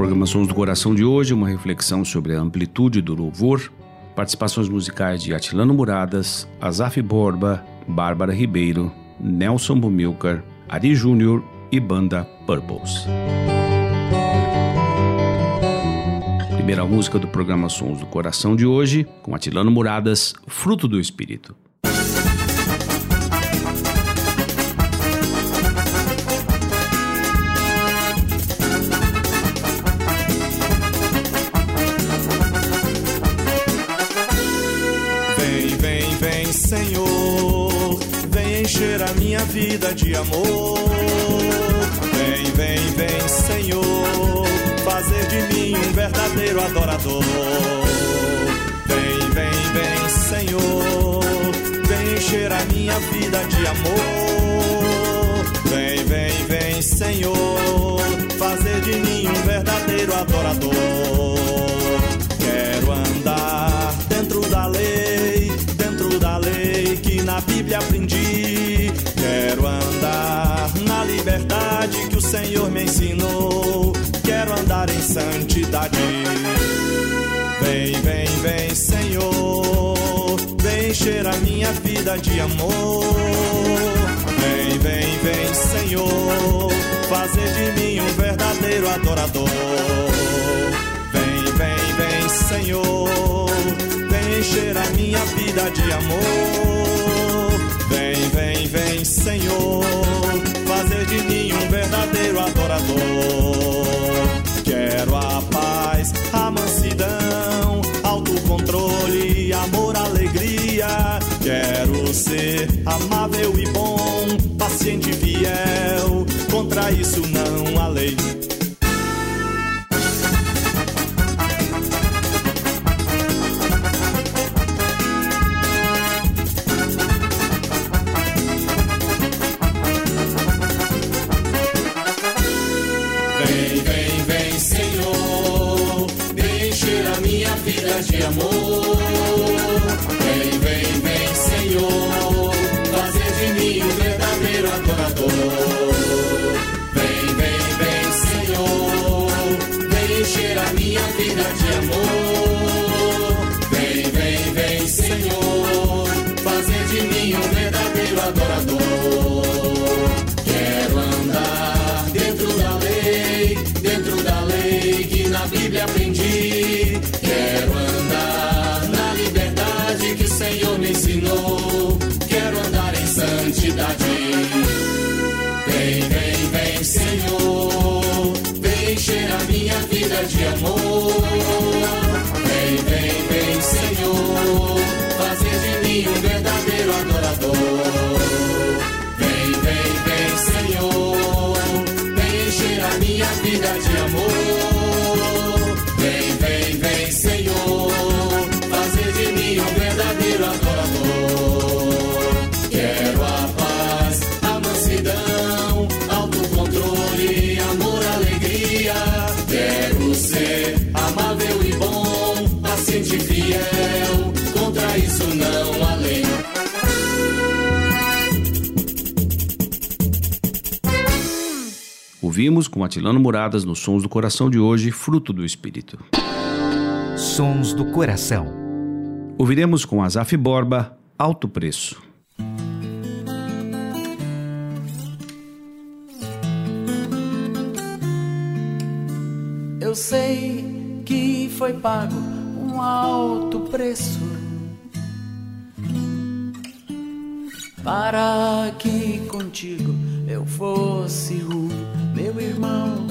Programa Sons do Coração de hoje, uma reflexão sobre a amplitude do louvor, participações musicais de Atilano Muradas, Azaf Borba, Bárbara Ribeiro, Nelson Bumilcar, Ari Júnior e banda Purples. Primeira música do programa Sons do Coração de hoje, com Atilano Muradas, Fruto do Espírito. Vida de amor. Vem, vem, vem, Senhor, fazer de mim um verdadeiro adorador. Vem, vem, vem, Senhor, vem encher a minha vida de amor. Vem, vem, vem, Senhor, fazer de mim um verdadeiro adorador. Ensinou. Quero andar em santidade. Vem, vem, vem, Senhor, vem encher a minha vida de amor. Vem, vem, vem, Senhor, fazer de mim um verdadeiro adorador. Vem, vem, vem, Senhor, vem encher a minha vida de amor. Vem, vem, vem, Senhor, fazer de mim adorador. Quero a paz, a mansidão, autocontrole, amor, alegria. Quero ser amável e bom, paciente e fiel. Contra isso não há lei. De amor. Vem, vem, vem, Senhor, fazer de mim um verdadeiro adorador. Ouvimos com Atilano Muradas nos Sons do Coração de hoje, Fruto do Espírito. Sons do Coração. Ouviremos com Azaf Borba, Alto Preço. Eu sei que foi pago um alto preço para que contigo eu fosse o meu irmão.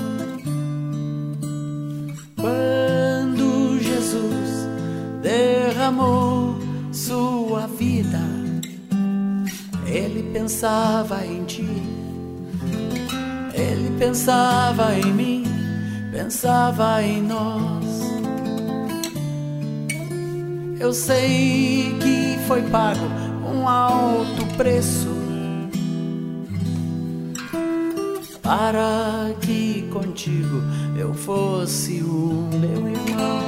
Quando Jesus derramou sua vida, ele pensava em ti, ele pensava em mim, pensava em nós. Eu sei que foi pago um alto preço para que contigo eu fosse o meu irmão.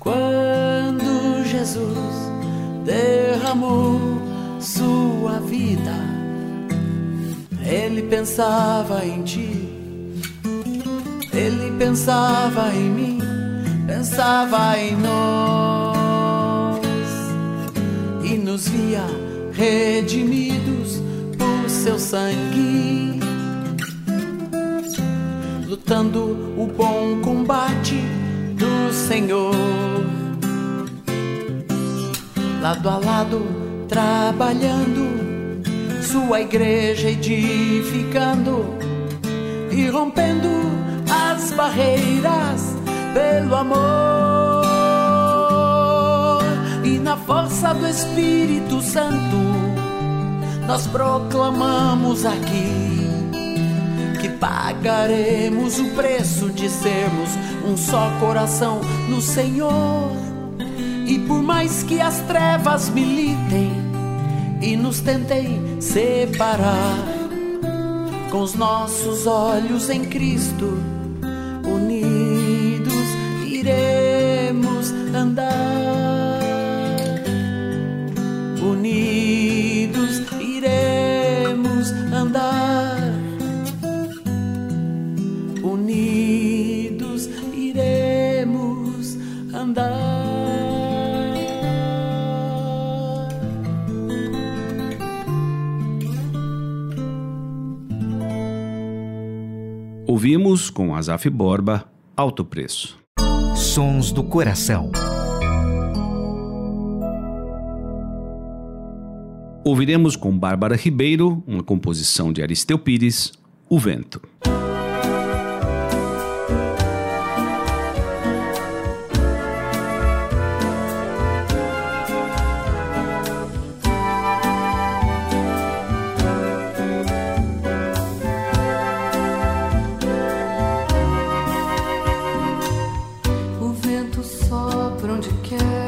Quando Jesus derramou sua vida, ele pensava em ti, ele pensava em mim, pensava em nós e nos via redimidos seu sangue, lutando o bom combate do Senhor, lado a lado, trabalhando, sua igreja edificando e rompendo as barreiras pelo amor. E na força do Espírito Santo nós proclamamos aqui que pagaremos o preço de sermos um só coração no Senhor. E por mais que as trevas militem e nos tentem separar, com os nossos olhos em Cristo, Ouvimos com Azaf Borba, Alto Preço. Sons do Coração. Ouviremos com Bárbara Ribeiro, uma composição de Aristeu Pires, O Vento. don't you care?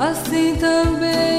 Assim também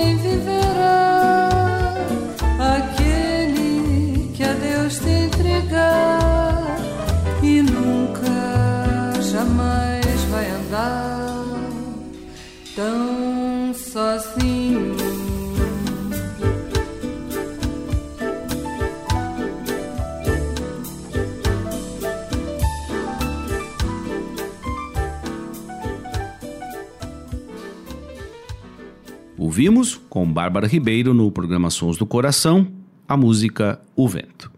Ouvimos, com Bárbara Ribeiro no programa Sons do Coração, a música O Vento.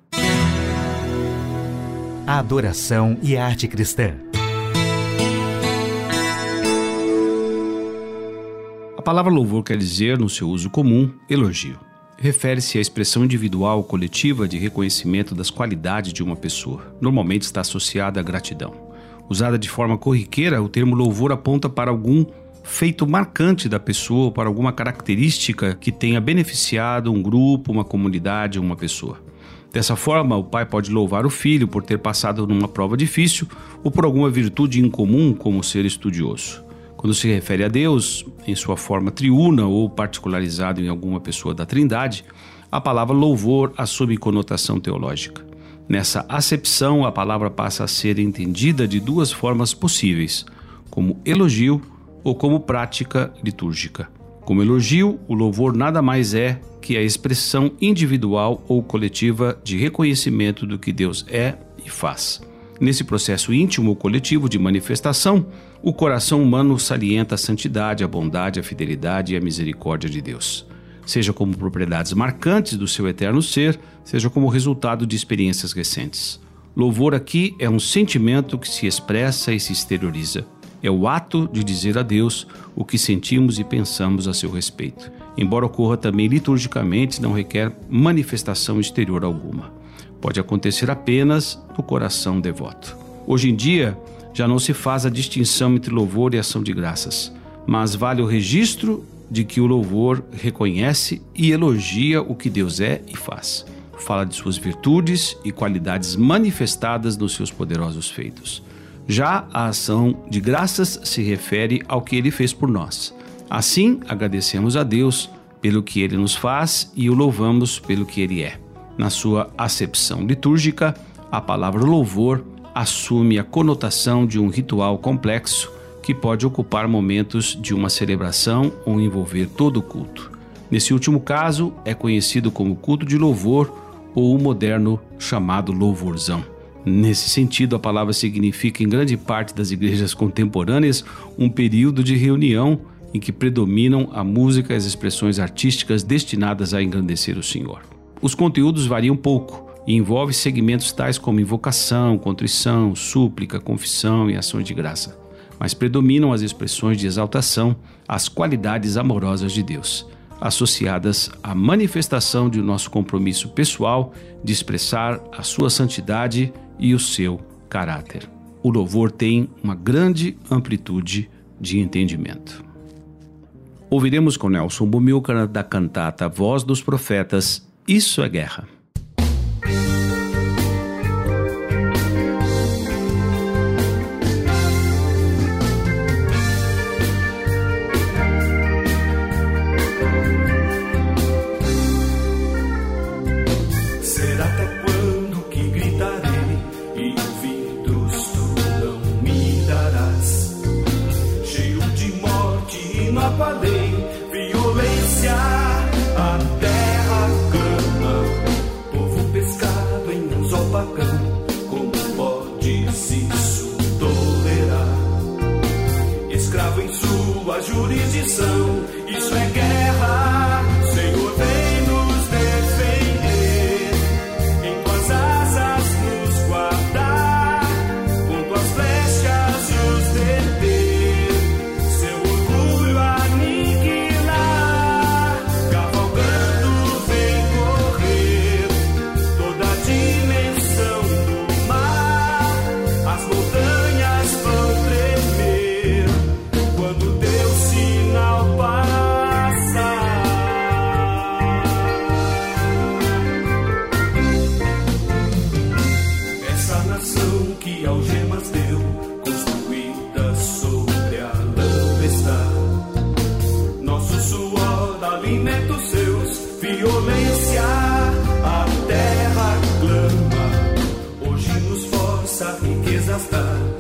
A adoração e arte cristã. A palavra louvor quer dizer, no seu uso comum, elogio. Refere-se à expressão individual ou coletiva de reconhecimento das qualidades de uma pessoa. Normalmente está associada à gratidão. Usada de forma corriqueira, o termo louvor aponta para algum feito marcante da pessoa, para alguma característica que tenha beneficiado um grupo, uma comunidade ou uma pessoa. Dessa forma, o pai pode louvar o filho por ter passado numa prova difícil ou por alguma virtude incomum, como ser estudioso. Quando se refere a Deus, em sua forma triuna ou particularizado em alguma pessoa da Trindade, a palavra louvor assume conotação teológica. Nessa acepção, a palavra passa a ser entendida de duas formas possíveis, como elogio ou como prática litúrgica. Como elogio, o louvor nada mais é que a expressão individual ou coletiva de reconhecimento do que Deus é e faz. Nesse processo íntimo ou coletivo de manifestação, o coração humano salienta a santidade, a bondade, a fidelidade e a misericórdia de Deus, seja como propriedades marcantes do seu eterno ser, seja como resultado de experiências recentes. Louvor aqui é um sentimento que se expressa e se exterioriza. É o ato de dizer a Deus o que sentimos e pensamos a seu respeito. Embora ocorra também liturgicamente, não requer manifestação exterior alguma. Pode acontecer apenas no coração devoto. Hoje em dia, já não se faz a distinção entre louvor e ação de graças, mas vale o registro de que o louvor reconhece e elogia o que Deus é e faz. Fala de suas virtudes e qualidades manifestadas nos seus poderosos feitos. Já a ação de graças se refere ao que ele fez por nós. Assim, agradecemos a Deus pelo que ele nos faz e o louvamos pelo que ele é. Na sua acepção litúrgica, a palavra louvor assume a conotação de um ritual complexo que pode ocupar momentos de uma celebração ou envolver todo o culto. Nesse último caso, é conhecido como culto de louvor ou o moderno chamado louvorzão. Nesse sentido, a palavra significa, em grande parte das igrejas contemporâneas, um período de reunião em que predominam a música e as expressões artísticas destinadas a engrandecer o Senhor. Os conteúdos variam pouco e envolvem segmentos tais como invocação, contrição, súplica, confissão e ações de graça, mas predominam as expressões de exaltação às qualidades amorosas de Deus, associadas à manifestação de nosso compromisso pessoal de expressar a sua santidade e o seu caráter. O louvor tem uma grande amplitude de entendimento. Ouviremos com Nelson Bumilcar da cantata Voz dos Profetas, Isso é Guerra. Riquezas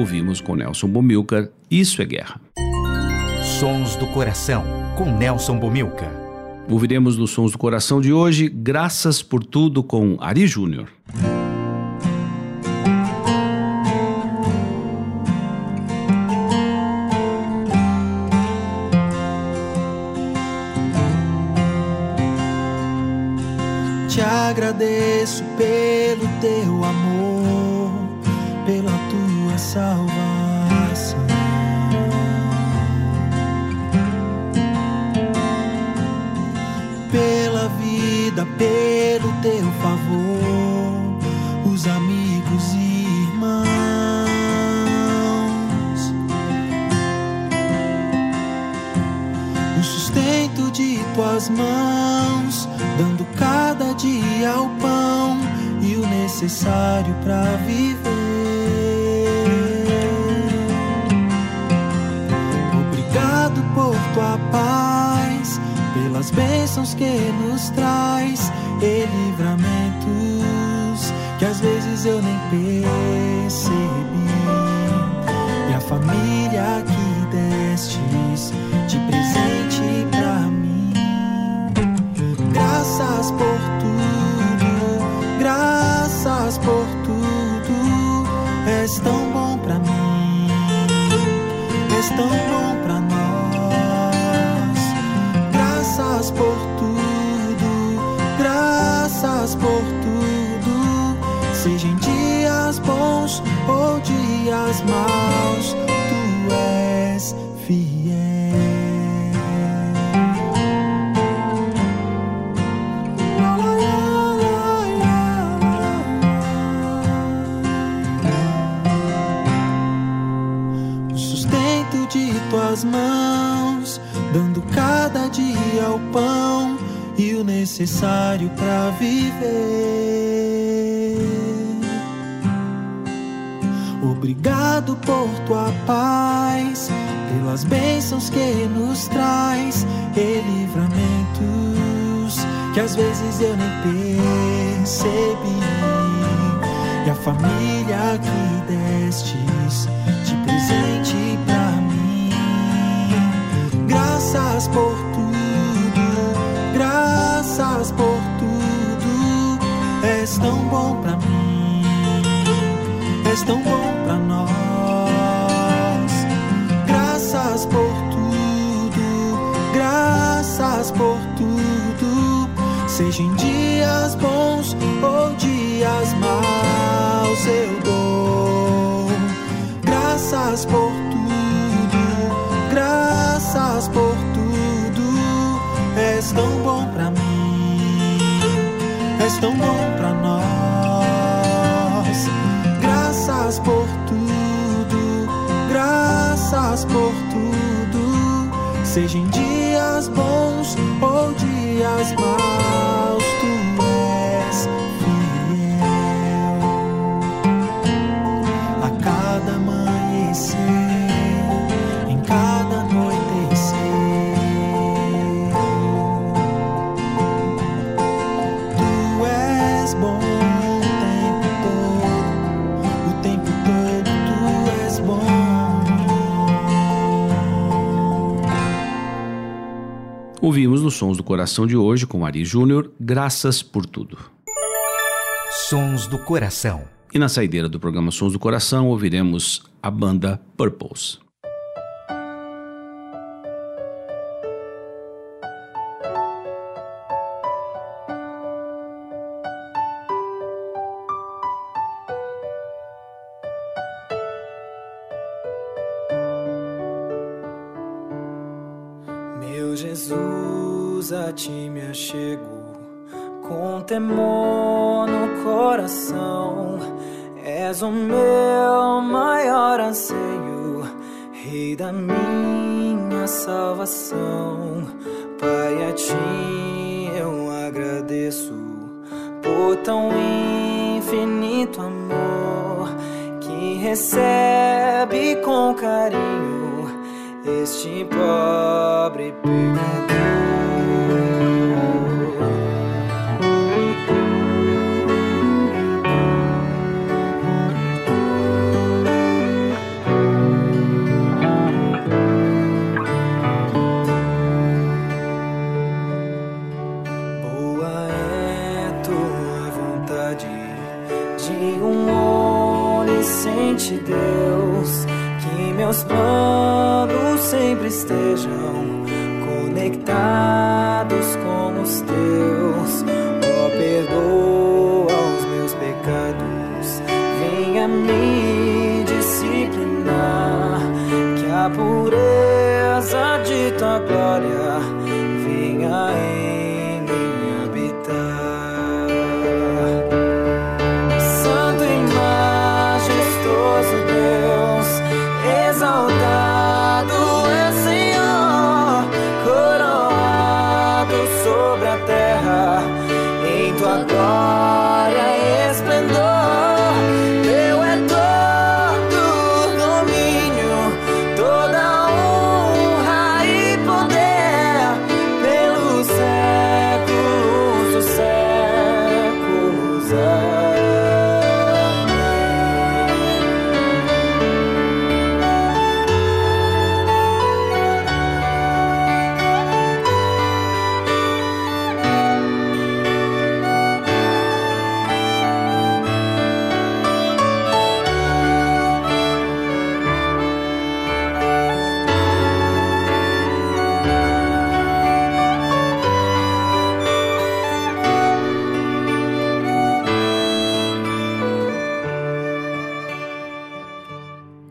Ouvimos com Nelson Bomilcar Isso é Guerra. Sons do Coração, com Nelson Bomilca. Ouviremos nos Sons do Coração de hoje Graças por Tudo com Ari Júnior. Te agradeço pelo teu amor, salvação. Pela vida, pelo teu favor, os amigos e irmãos. o sustento de tuas mãos, dando cada dia o pão e o necessário para viver. Obrigado por tua paz, pelas bênçãos que nos traz e livramentos que às vezes eu nem percebi. E a família que destes de presente pra mim. Graças por tudo, graças por tudo. És tão bom pra mim, és tão bom dias maus, tu és fiel. Tuas mãos, dando cada dia o pão e o necessário para viver. Obrigado por tua paz, pelas bênçãos que nos traz e livramentos que às vezes eu nem percebi. E a família que destes de presente pra mim. Graças por tudo, graças por tudo. És tão bom pra mim, és tão bom pra nós. Graças por tudo, graças por tudo. Seja em dias tudo. Seja em dias bons ou dias maus, Sons do Coração de hoje com Ari Júnior, Graças por Tudo. Sons do Coração. E na saideira do programa Sons do Coração ouviremos a banda Purples. Temor no coração. És o meu maior anseio, Rei da minha salvação. Pai, a ti eu agradeço por tão infinito amor que recebe com carinho este pobre pecador. Deus, que meus planos sempre estejam conectados com os teus. Ó, perdoa os meus pecados, venha me disciplinar, que a pureza de tua glória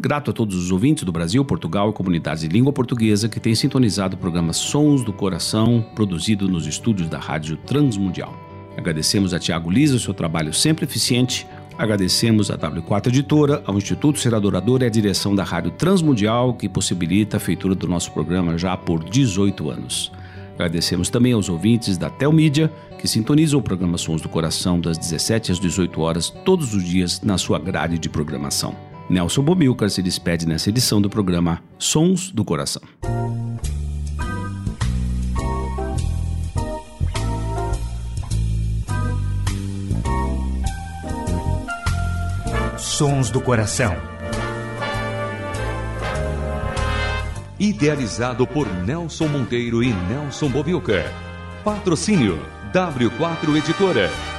Grato a todos os ouvintes do Brasil, Portugal e comunidades de língua portuguesa que têm sintonizado o programa Sons do Coração, produzido nos estúdios da Rádio Transmundial. Agradecemos a Tiago Lisa o seu trabalho sempre eficiente. Agradecemos à W4 Editora, ao Instituto Ser Adorador e à direção da Rádio Transmundial, que possibilita a feitura do nosso programa já por 18 anos. Agradecemos também aos ouvintes da Telmídia, que sintonizam o programa Sons do Coração das 17 às 18 horas todos os dias na sua grade de programação. Nelson Bobilcar se despede nessa edição do programa Sons do Coração. Sons do Coração. Idealizado por Nelson Monteiro e Nelson Bobilcar. Patrocínio W4 Editora.